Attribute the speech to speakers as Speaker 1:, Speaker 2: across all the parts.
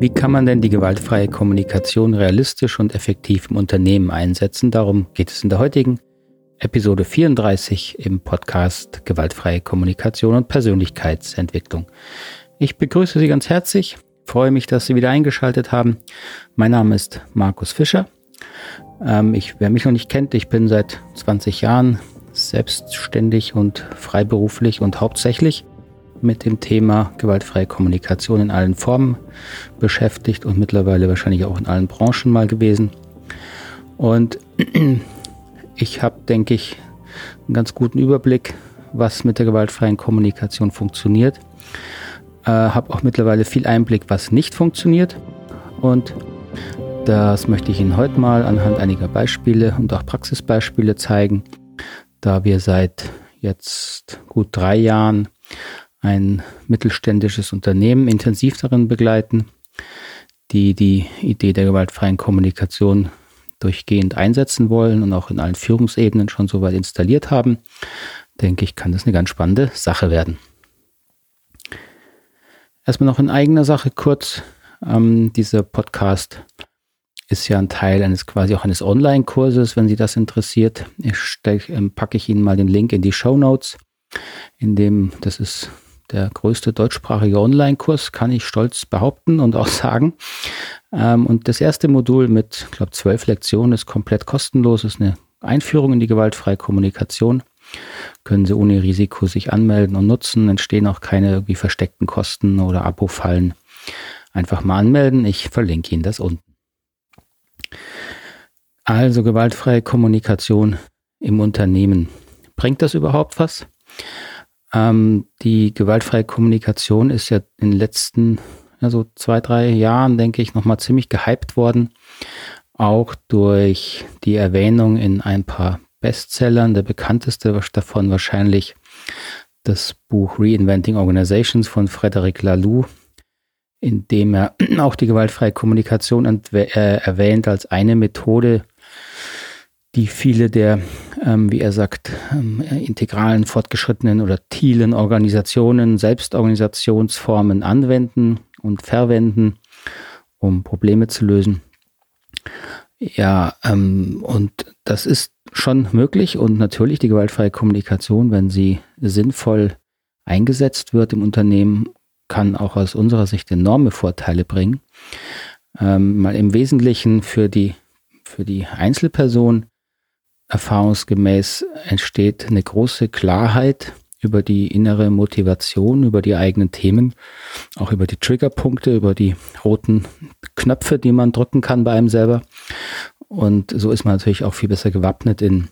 Speaker 1: Wie kann man denn die gewaltfreie Kommunikation realistisch und effektiv im Unternehmen einsetzen? Darum geht es in der heutigen Episode 34 im Podcast Gewaltfreie Kommunikation und Persönlichkeitsentwicklung. Ich begrüße Sie ganz herzlich, freue mich, dass Sie wieder eingeschaltet haben. Mein Name ist Markus Fischer. Ähm, ich, wer mich noch nicht kennt, ich bin seit 20 Jahren selbstständig und freiberuflich und hauptsächlich mit dem Thema gewaltfreie Kommunikation in allen Formen beschäftigt und mittlerweile wahrscheinlich auch in allen Branchen mal gewesen. Und ich habe, denke ich, einen ganz guten Überblick, was mit der gewaltfreien Kommunikation funktioniert. Äh, habe auch mittlerweile viel Einblick, was nicht funktioniert. Und das möchte ich Ihnen heute mal anhand einiger Beispiele und auch Praxisbeispiele zeigen, da wir seit jetzt gut drei Jahren ein mittelständisches Unternehmen intensiv darin begleiten, die die Idee der gewaltfreien Kommunikation durchgehend einsetzen wollen und auch in allen Führungsebenen schon soweit installiert haben, denke ich, kann das eine ganz spannende Sache werden. Erstmal noch in eigener Sache kurz. Ähm, dieser Podcast ist ja ein Teil eines quasi auch eines Online-Kurses, wenn Sie das interessiert. Ich stell, ähm, packe ich Ihnen mal den Link in die Show Notes, in dem das ist der größte deutschsprachige Online-Kurs, kann ich stolz behaupten und auch sagen. Ähm, und das erste Modul mit, ich glaube, zwölf Lektionen ist komplett kostenlos, ist eine Einführung in die gewaltfreie Kommunikation. Können Sie ohne Risiko sich anmelden und nutzen, entstehen auch keine irgendwie versteckten Kosten oder Abo-Fallen. Einfach mal anmelden, ich verlinke Ihnen das unten. Also gewaltfreie Kommunikation im Unternehmen. Bringt das überhaupt was? Ähm, die gewaltfreie Kommunikation ist ja in den letzten also zwei, drei Jahren, denke ich, nochmal ziemlich gehypt worden. Auch durch die Erwähnung in ein paar Bestsellern. Der bekannteste davon wahrscheinlich das Buch Reinventing Organizations von Frederic Laloux, in dem er auch die gewaltfreie Kommunikation äh, erwähnt als eine Methode, die viele der, ähm, wie er sagt, ähm, integralen, fortgeschrittenen oder TILen Organisationen, Selbstorganisationsformen anwenden und verwenden, um Probleme zu lösen. Ja, ähm, und das ist schon möglich und natürlich die gewaltfreie Kommunikation, wenn sie sinnvoll eingesetzt wird im Unternehmen, kann auch aus unserer Sicht enorme Vorteile bringen. Ähm, mal im Wesentlichen für die, für die Einzelperson erfahrungsgemäß entsteht eine große Klarheit über die innere Motivation, über die eigenen Themen, auch über die Triggerpunkte, über die roten Knöpfe, die man drücken kann bei einem selber. Und so ist man natürlich auch viel besser gewappnet in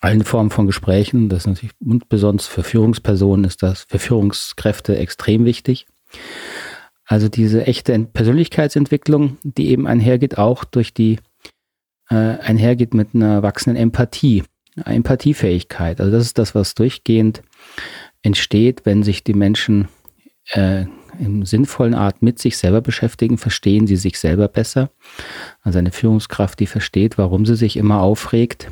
Speaker 1: allen Formen von Gesprächen. Das ist natürlich und besonders für Führungspersonen ist das für Führungskräfte extrem wichtig. Also diese echte Persönlichkeitsentwicklung, die eben einhergeht, auch durch die äh, einhergeht mit einer wachsenden Empathie, Empathiefähigkeit. Also das ist das, was durchgehend entsteht, wenn sich die Menschen äh, in sinnvollen Art mit sich selber beschäftigen, verstehen sie sich selber besser. Also eine Führungskraft, die versteht, warum sie sich immer aufregt,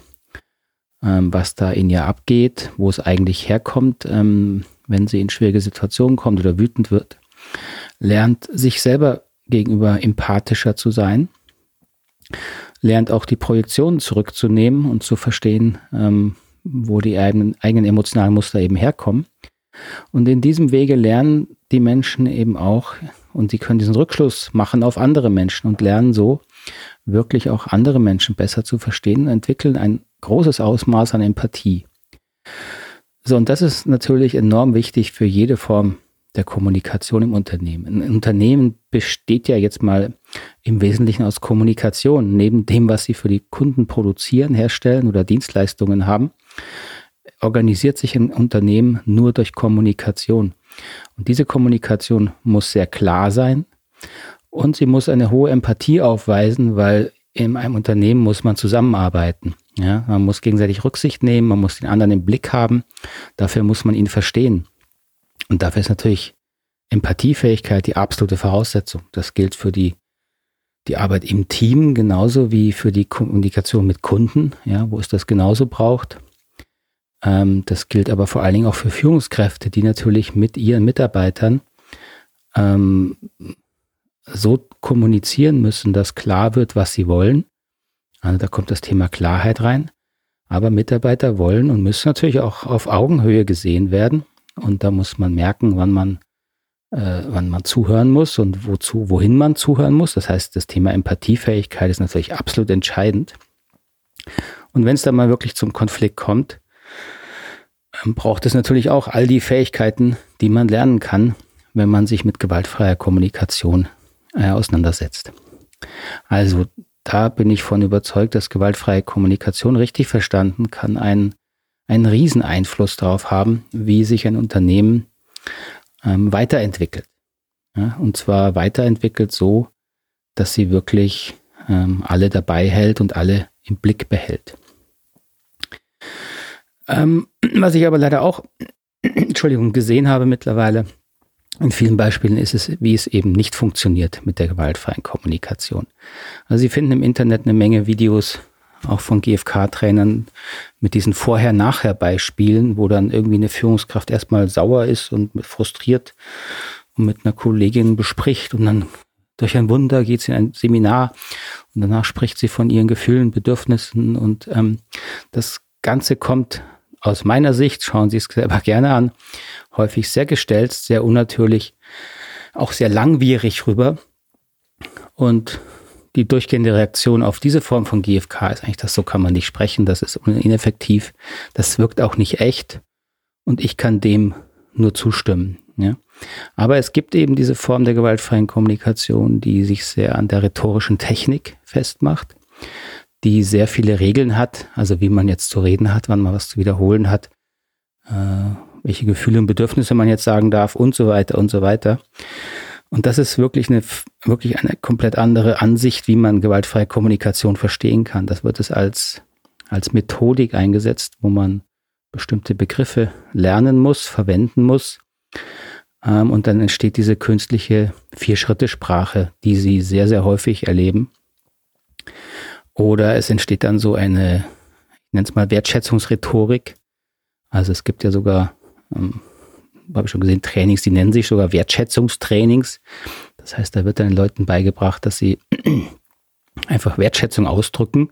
Speaker 1: ähm, was da in ihr abgeht, wo es eigentlich herkommt, ähm, wenn sie in schwierige Situationen kommt oder wütend wird, lernt sich selber gegenüber empathischer zu sein lernt auch die Projektionen zurückzunehmen und zu verstehen, ähm, wo die eigenen, eigenen emotionalen Muster eben herkommen. Und in diesem Wege lernen die Menschen eben auch, und sie können diesen Rückschluss machen auf andere Menschen und lernen so wirklich auch andere Menschen besser zu verstehen, entwickeln ein großes Ausmaß an Empathie. So, und das ist natürlich enorm wichtig für jede Form der Kommunikation im Unternehmen. Ein Unternehmen besteht ja jetzt mal im Wesentlichen aus Kommunikation. Neben dem, was sie für die Kunden produzieren, herstellen oder Dienstleistungen haben, organisiert sich ein Unternehmen nur durch Kommunikation. Und diese Kommunikation muss sehr klar sein und sie muss eine hohe Empathie aufweisen, weil in einem Unternehmen muss man zusammenarbeiten. Ja, man muss gegenseitig Rücksicht nehmen, man muss den anderen im Blick haben. Dafür muss man ihn verstehen. Und dafür ist natürlich Empathiefähigkeit die absolute Voraussetzung. Das gilt für die, die Arbeit im Team genauso wie für die Kommunikation mit Kunden, ja, wo es das genauso braucht. Ähm, das gilt aber vor allen Dingen auch für Führungskräfte, die natürlich mit ihren Mitarbeitern ähm, so kommunizieren müssen, dass klar wird, was sie wollen. Also da kommt das Thema Klarheit rein. Aber Mitarbeiter wollen und müssen natürlich auch auf Augenhöhe gesehen werden. Und da muss man merken, wann man, äh, wann man zuhören muss und wozu, wohin man zuhören muss. Das heißt, das Thema Empathiefähigkeit ist natürlich absolut entscheidend. Und wenn es dann mal wirklich zum Konflikt kommt, ähm, braucht es natürlich auch all die Fähigkeiten, die man lernen kann, wenn man sich mit gewaltfreier Kommunikation äh, auseinandersetzt. Also da bin ich von überzeugt, dass gewaltfreie Kommunikation richtig verstanden kann einen, einen riesen Einfluss darauf haben, wie sich ein Unternehmen ähm, weiterentwickelt. Ja, und zwar weiterentwickelt so, dass sie wirklich ähm, alle dabei hält und alle im Blick behält. Ähm, was ich aber leider auch, Entschuldigung, gesehen habe mittlerweile, in vielen Beispielen ist es, wie es eben nicht funktioniert mit der gewaltfreien Kommunikation. Also Sie finden im Internet eine Menge Videos, auch von GFK-Trainern, mit diesen Vorher-Nachher-Beispielen, wo dann irgendwie eine Führungskraft erstmal sauer ist und frustriert und mit einer Kollegin bespricht und dann durch ein Wunder geht sie in ein Seminar und danach spricht sie von ihren Gefühlen, Bedürfnissen und ähm, das Ganze kommt aus meiner Sicht, schauen Sie es selber gerne an, häufig sehr gestellt, sehr unnatürlich, auch sehr langwierig rüber. Und die durchgehende Reaktion auf diese Form von GFK ist eigentlich das, so kann man nicht sprechen, das ist ineffektiv, das wirkt auch nicht echt und ich kann dem nur zustimmen. Ja. Aber es gibt eben diese Form der gewaltfreien Kommunikation, die sich sehr an der rhetorischen Technik festmacht die sehr viele Regeln hat, also wie man jetzt zu reden hat, wann man was zu wiederholen hat, äh, welche Gefühle und Bedürfnisse man jetzt sagen darf und so weiter und so weiter. Und das ist wirklich eine, wirklich eine komplett andere Ansicht, wie man gewaltfreie Kommunikation verstehen kann. Das wird es als, als Methodik eingesetzt, wo man bestimmte Begriffe lernen muss, verwenden muss. Ähm, und dann entsteht diese künstliche Vier-Schritte-Sprache, die Sie sehr, sehr häufig erleben. Oder es entsteht dann so eine, ich nenne es mal Wertschätzungsrhetorik. Also es gibt ja sogar, ähm, habe ich schon gesehen, Trainings, die nennen sich sogar Wertschätzungstrainings. Das heißt, da wird den Leuten beigebracht, dass sie einfach Wertschätzung ausdrücken.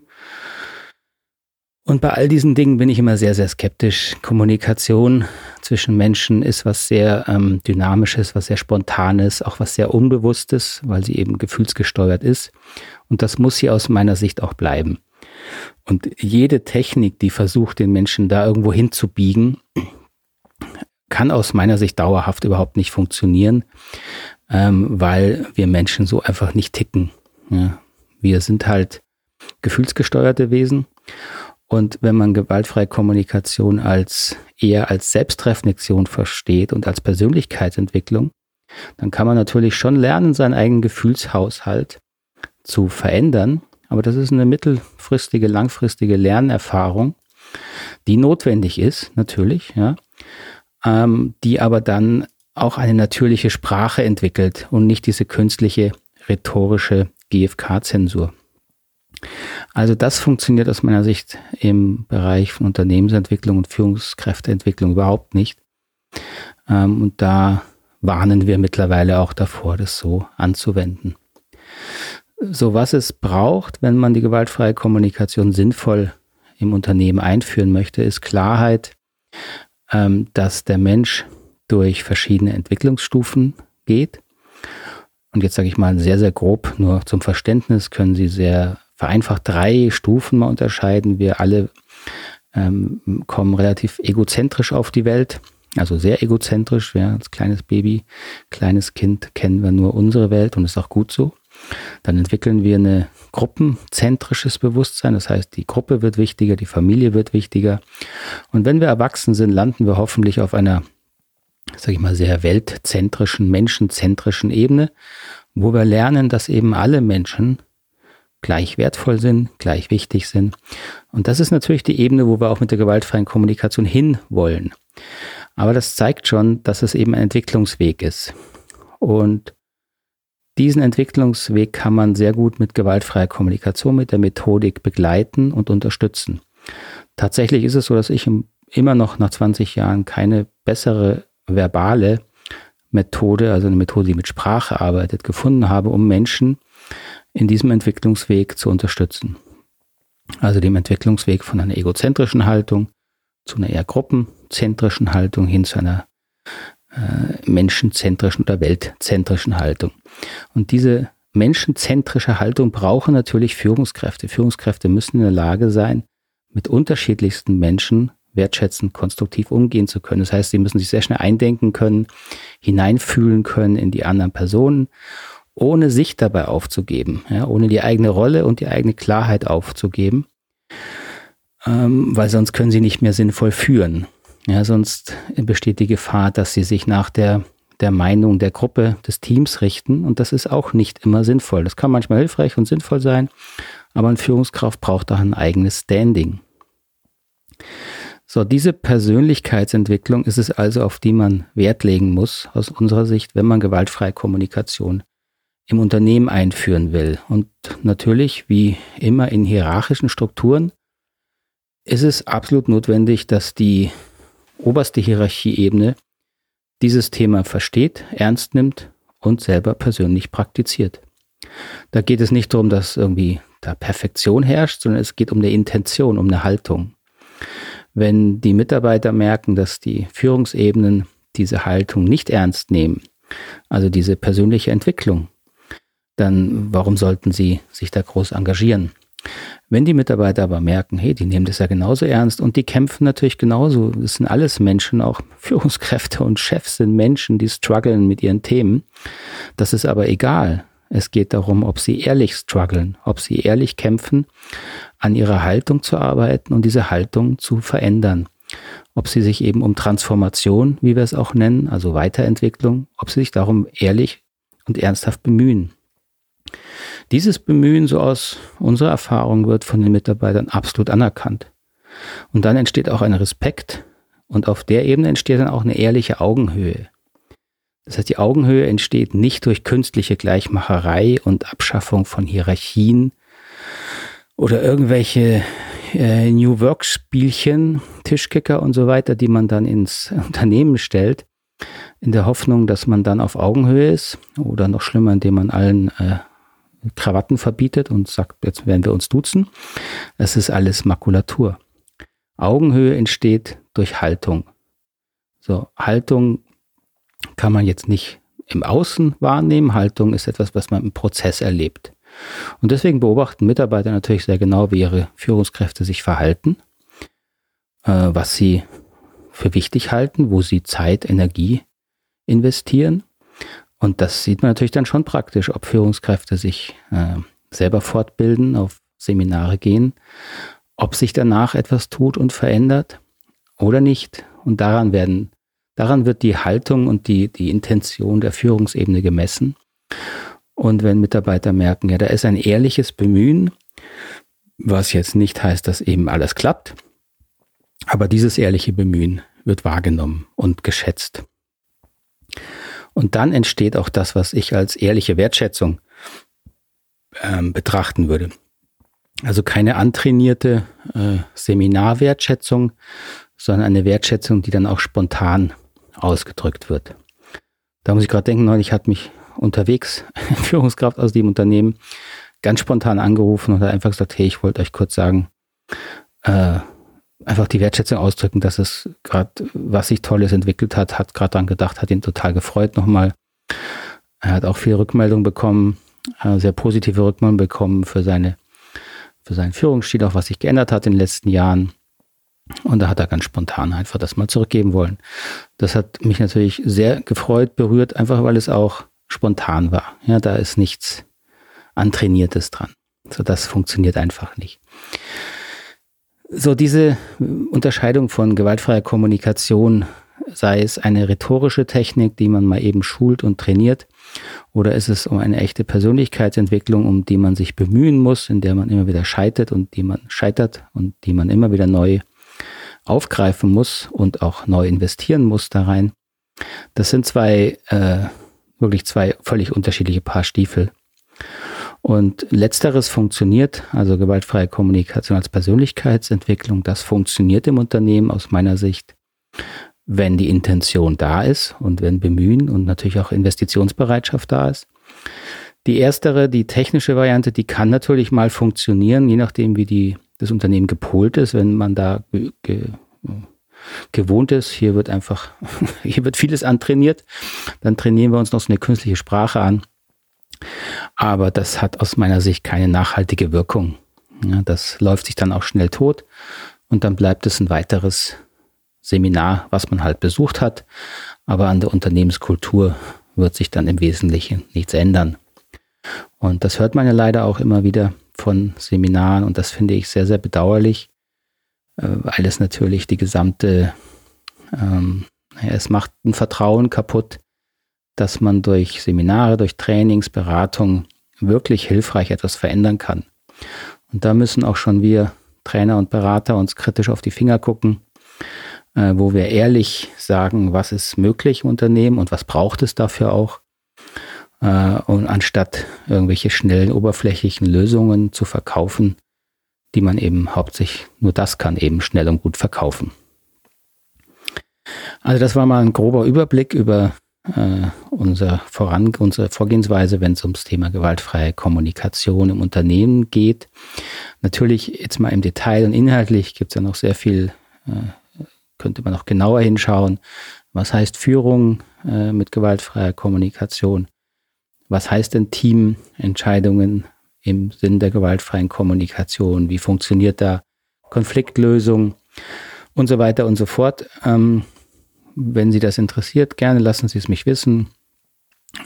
Speaker 1: Und bei all diesen Dingen bin ich immer sehr, sehr skeptisch. Kommunikation zwischen Menschen ist was sehr ähm, Dynamisches, was sehr Spontanes, auch was sehr Unbewusstes, weil sie eben gefühlsgesteuert ist. Und das muss hier aus meiner Sicht auch bleiben. Und jede Technik, die versucht, den Menschen da irgendwo hinzubiegen, kann aus meiner Sicht dauerhaft überhaupt nicht funktionieren, ähm, weil wir Menschen so einfach nicht ticken. Ja. Wir sind halt gefühlsgesteuerte Wesen. Und wenn man gewaltfreie Kommunikation als eher als Selbstreflexion versteht und als Persönlichkeitsentwicklung, dann kann man natürlich schon lernen, seinen eigenen Gefühlshaushalt zu verändern. Aber das ist eine mittelfristige, langfristige Lernerfahrung, die notwendig ist, natürlich, ja, ähm, die aber dann auch eine natürliche Sprache entwickelt und nicht diese künstliche rhetorische GFK-Zensur. Also das funktioniert aus meiner Sicht im Bereich von Unternehmensentwicklung und Führungskräfteentwicklung überhaupt nicht. Ähm, und da warnen wir mittlerweile auch davor, das so anzuwenden so was es braucht, wenn man die gewaltfreie Kommunikation sinnvoll im Unternehmen einführen möchte, ist Klarheit, ähm, dass der Mensch durch verschiedene Entwicklungsstufen geht. Und jetzt sage ich mal sehr, sehr grob, nur zum Verständnis können Sie sehr vereinfacht drei Stufen mal unterscheiden. Wir alle ähm, kommen relativ egozentrisch auf die Welt, also sehr egozentrisch. Ja, als kleines Baby, kleines Kind kennen wir nur unsere Welt und ist auch gut so. Dann entwickeln wir ein gruppenzentrisches Bewusstsein. Das heißt, die Gruppe wird wichtiger, die Familie wird wichtiger. Und wenn wir erwachsen sind, landen wir hoffentlich auf einer, sage ich mal, sehr weltzentrischen, menschenzentrischen Ebene, wo wir lernen, dass eben alle Menschen gleich wertvoll sind, gleich wichtig sind. Und das ist natürlich die Ebene, wo wir auch mit der gewaltfreien Kommunikation hinwollen. Aber das zeigt schon, dass es eben ein Entwicklungsweg ist. Und diesen Entwicklungsweg kann man sehr gut mit gewaltfreier Kommunikation, mit der Methodik begleiten und unterstützen. Tatsächlich ist es so, dass ich immer noch nach 20 Jahren keine bessere verbale Methode, also eine Methode, die mit Sprache arbeitet, gefunden habe, um Menschen in diesem Entwicklungsweg zu unterstützen. Also dem Entwicklungsweg von einer egozentrischen Haltung zu einer eher gruppenzentrischen Haltung hin zu einer äh, menschenzentrischen oder weltzentrischen Haltung. Und diese menschenzentrische Haltung brauchen natürlich Führungskräfte. Führungskräfte müssen in der Lage sein, mit unterschiedlichsten Menschen wertschätzend, konstruktiv umgehen zu können. Das heißt, sie müssen sich sehr schnell eindenken können, hineinfühlen können in die anderen Personen, ohne sich dabei aufzugeben, ja, ohne die eigene Rolle und die eigene Klarheit aufzugeben, ähm, weil sonst können sie nicht mehr sinnvoll führen. Ja, sonst besteht die Gefahr, dass sie sich nach der, der Meinung der Gruppe, des Teams richten und das ist auch nicht immer sinnvoll. Das kann manchmal hilfreich und sinnvoll sein, aber eine Führungskraft braucht auch ein eigenes Standing. So, diese Persönlichkeitsentwicklung ist es also, auf die man Wert legen muss, aus unserer Sicht, wenn man gewaltfreie Kommunikation im Unternehmen einführen will. Und natürlich, wie immer in hierarchischen Strukturen, ist es absolut notwendig, dass die oberste Hierarchieebene dieses Thema versteht, ernst nimmt und selber persönlich praktiziert. Da geht es nicht darum, dass irgendwie da Perfektion herrscht, sondern es geht um eine Intention, um eine Haltung. Wenn die Mitarbeiter merken, dass die Führungsebenen diese Haltung nicht ernst nehmen, also diese persönliche Entwicklung, dann warum sollten sie sich da groß engagieren? Wenn die Mitarbeiter aber merken, hey, die nehmen das ja genauso ernst und die kämpfen natürlich genauso, das sind alles Menschen, auch Führungskräfte und Chefs sind Menschen, die strugglen mit ihren Themen. Das ist aber egal. Es geht darum, ob sie ehrlich strugglen, ob sie ehrlich kämpfen, an ihrer Haltung zu arbeiten und diese Haltung zu verändern. Ob sie sich eben um Transformation, wie wir es auch nennen, also Weiterentwicklung, ob sie sich darum ehrlich und ernsthaft bemühen. Dieses Bemühen, so aus unserer Erfahrung, wird von den Mitarbeitern absolut anerkannt. Und dann entsteht auch ein Respekt und auf der Ebene entsteht dann auch eine ehrliche Augenhöhe. Das heißt, die Augenhöhe entsteht nicht durch künstliche Gleichmacherei und Abschaffung von Hierarchien oder irgendwelche äh, New Work Spielchen, Tischkicker und so weiter, die man dann ins Unternehmen stellt, in der Hoffnung, dass man dann auf Augenhöhe ist oder noch schlimmer, indem man allen äh, Krawatten verbietet und sagt, jetzt werden wir uns duzen. Das ist alles Makulatur. Augenhöhe entsteht durch Haltung. So, Haltung kann man jetzt nicht im Außen wahrnehmen. Haltung ist etwas, was man im Prozess erlebt. Und deswegen beobachten Mitarbeiter natürlich sehr genau, wie ihre Führungskräfte sich verhalten, äh, was sie für wichtig halten, wo sie Zeit, Energie investieren. Und das sieht man natürlich dann schon praktisch, ob Führungskräfte sich äh, selber fortbilden, auf Seminare gehen, ob sich danach etwas tut und verändert oder nicht. Und daran werden Daran wird die Haltung und die, die Intention der Führungsebene gemessen. Und wenn Mitarbeiter merken, ja, da ist ein ehrliches Bemühen, was jetzt nicht heißt, dass eben alles klappt, aber dieses ehrliche Bemühen wird wahrgenommen und geschätzt. Und dann entsteht auch das, was ich als ehrliche Wertschätzung ähm, betrachten würde. Also keine antrainierte äh, Seminarwertschätzung, sondern eine Wertschätzung, die dann auch spontan ausgedrückt wird. Da muss ich gerade denken, neulich hat mich unterwegs Führungskraft aus dem Unternehmen ganz spontan angerufen und hat einfach gesagt, hey, ich wollte euch kurz sagen, äh, einfach die Wertschätzung ausdrücken, dass es gerade, was sich Tolles entwickelt hat, hat gerade daran gedacht, hat ihn total gefreut nochmal. Er hat auch viel Rückmeldung bekommen, äh, sehr positive Rückmeldung bekommen für seine, für seinen Führungsstil, auch was sich geändert hat in den letzten Jahren. Und da hat er ganz spontan einfach das mal zurückgeben wollen. Das hat mich natürlich sehr gefreut, berührt, einfach weil es auch spontan war. Ja, da ist nichts Antrainiertes dran. So, das funktioniert einfach nicht. So, diese Unterscheidung von gewaltfreier Kommunikation, sei es eine rhetorische Technik, die man mal eben schult und trainiert, oder ist es um eine echte Persönlichkeitsentwicklung, um die man sich bemühen muss, in der man immer wieder scheitert und die man scheitert und die man immer wieder neu aufgreifen muss und auch neu investieren muss da rein. Das sind zwei, äh, wirklich zwei völlig unterschiedliche Paar Stiefel. Und letzteres funktioniert, also gewaltfreie Kommunikation als Persönlichkeitsentwicklung, das funktioniert im Unternehmen aus meiner Sicht, wenn die Intention da ist und wenn Bemühen und natürlich auch Investitionsbereitschaft da ist. Die erstere, die technische Variante, die kann natürlich mal funktionieren, je nachdem, wie die, das Unternehmen gepolt ist, wenn man da ge, ge, gewohnt ist. Hier wird einfach, hier wird vieles antrainiert. Dann trainieren wir uns noch so eine künstliche Sprache an. Aber das hat aus meiner Sicht keine nachhaltige Wirkung. Ja, das läuft sich dann auch schnell tot und dann bleibt es ein weiteres Seminar, was man halt besucht hat. Aber an der Unternehmenskultur wird sich dann im Wesentlichen nichts ändern. Und das hört man ja leider auch immer wieder von Seminaren und das finde ich sehr, sehr bedauerlich, äh, weil es natürlich die gesamte, ähm, es macht ein Vertrauen kaputt, dass man durch Seminare, durch Trainings, Beratung wirklich hilfreich etwas verändern kann. Und da müssen auch schon wir Trainer und Berater uns kritisch auf die Finger gucken, äh, wo wir ehrlich sagen, was ist möglich im Unternehmen und was braucht es dafür auch. Äh, und anstatt irgendwelche schnellen, oberflächlichen Lösungen zu verkaufen, die man eben hauptsächlich nur das kann, eben schnell und gut verkaufen. Also das war mal ein grober Überblick über äh, unser Voran, unsere Vorgehensweise, wenn es ums Thema gewaltfreie Kommunikation im Unternehmen geht. Natürlich jetzt mal im Detail und inhaltlich gibt es ja noch sehr viel, äh, könnte man noch genauer hinschauen. Was heißt Führung äh, mit gewaltfreier Kommunikation? Was heißt denn Teamentscheidungen im Sinn der gewaltfreien Kommunikation? Wie funktioniert da Konfliktlösung und so weiter und so fort? Ähm, wenn Sie das interessiert, gerne lassen Sie es mich wissen.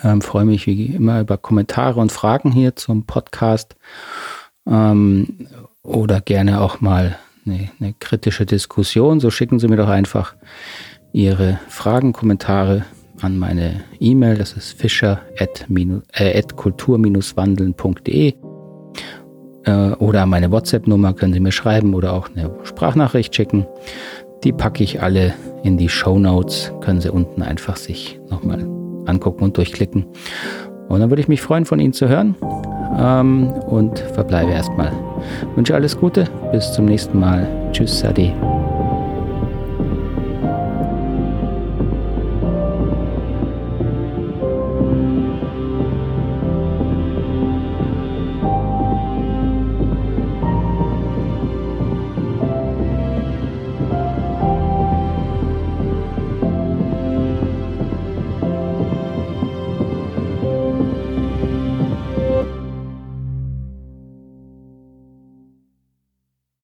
Speaker 1: Ähm, freue mich wie immer über Kommentare und Fragen hier zum Podcast ähm, oder gerne auch mal eine, eine, kritische Diskussion. So schicken Sie mir doch einfach Ihre Fragen, Kommentare an meine E-Mail. Das ist fischer at, äh, äh, oder an meine WhatsApp-Nummer können Sie mir schreiben oder auch eine Sprachnachricht schicken. Die packe ich alle in die Show Notes. Können Sie unten einfach sich nochmal angucken und durchklicken. Und dann würde ich mich freuen, von Ihnen zu hören. Ähm, und verbleibe erstmal. Wünsche alles Gute. Bis zum nächsten Mal. Tschüss, Sadi.